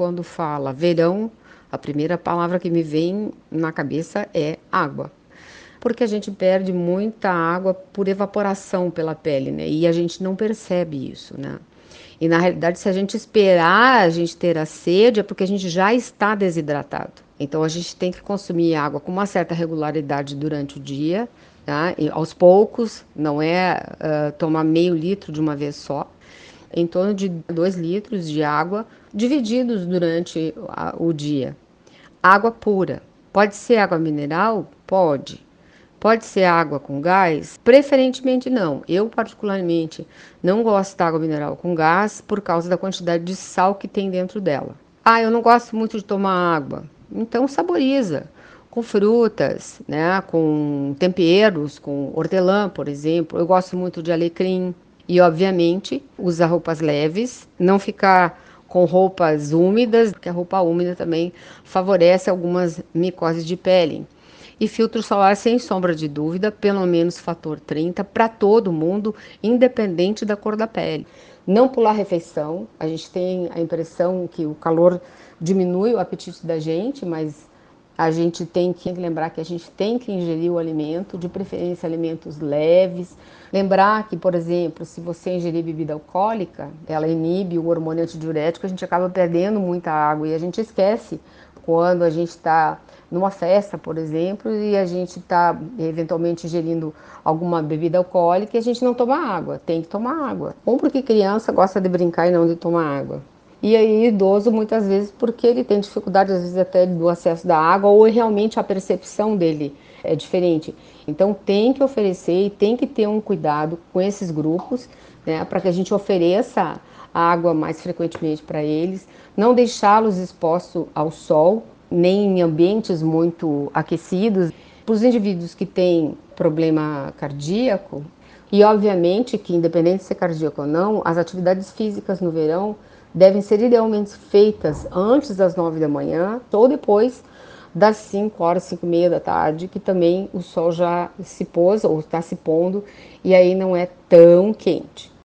quando fala verão, a primeira palavra que me vem na cabeça é água. Porque a gente perde muita água por evaporação pela pele, né? E a gente não percebe isso, né? E na realidade, se a gente esperar a gente ter a sede, é porque a gente já está desidratado. Então a gente tem que consumir água com uma certa regularidade durante o dia, tá? E aos poucos, não é uh, tomar meio litro de uma vez só, em torno de 2 litros de água divididos durante o dia. Água pura. Pode ser água mineral? Pode. Pode ser água com gás? Preferentemente não. Eu, particularmente, não gosto de água mineral com gás por causa da quantidade de sal que tem dentro dela. Ah, eu não gosto muito de tomar água. Então, saboriza com frutas, né, com temperos, com hortelã, por exemplo. Eu gosto muito de alecrim e, obviamente, usar roupas leves, não ficar com roupas úmidas, porque a roupa úmida também favorece algumas micoses de pele. E filtro solar, sem sombra de dúvida, pelo menos fator 30 para todo mundo, independente da cor da pele. Não pular refeição, a gente tem a impressão que o calor diminui o apetite da gente, mas a gente tem que lembrar que a gente tem que ingerir o alimento, de preferência alimentos leves. Lembrar que, por exemplo, se você ingerir bebida alcoólica, ela inibe o hormônio antidiurético, a gente acaba perdendo muita água e a gente esquece quando a gente está numa festa, por exemplo, e a gente está eventualmente ingerindo alguma bebida alcoólica e a gente não toma água. Tem que tomar água. Ou porque criança gosta de brincar e não de tomar água. E aí, idoso, muitas vezes, porque ele tem dificuldade, às vezes, até do acesso da água, ou realmente a percepção dele é diferente. Então, tem que oferecer e tem que ter um cuidado com esses grupos, né, para que a gente ofereça água mais frequentemente para eles, não deixá-los expostos ao sol, nem em ambientes muito aquecidos. Para os indivíduos que têm problema cardíaco, e obviamente que, independente de ser cardíaco ou não, as atividades físicas no verão devem ser idealmente feitas antes das nove da manhã ou depois das 5 horas, 5 e meia da tarde, que também o sol já se pôs ou está se pondo e aí não é tão quente.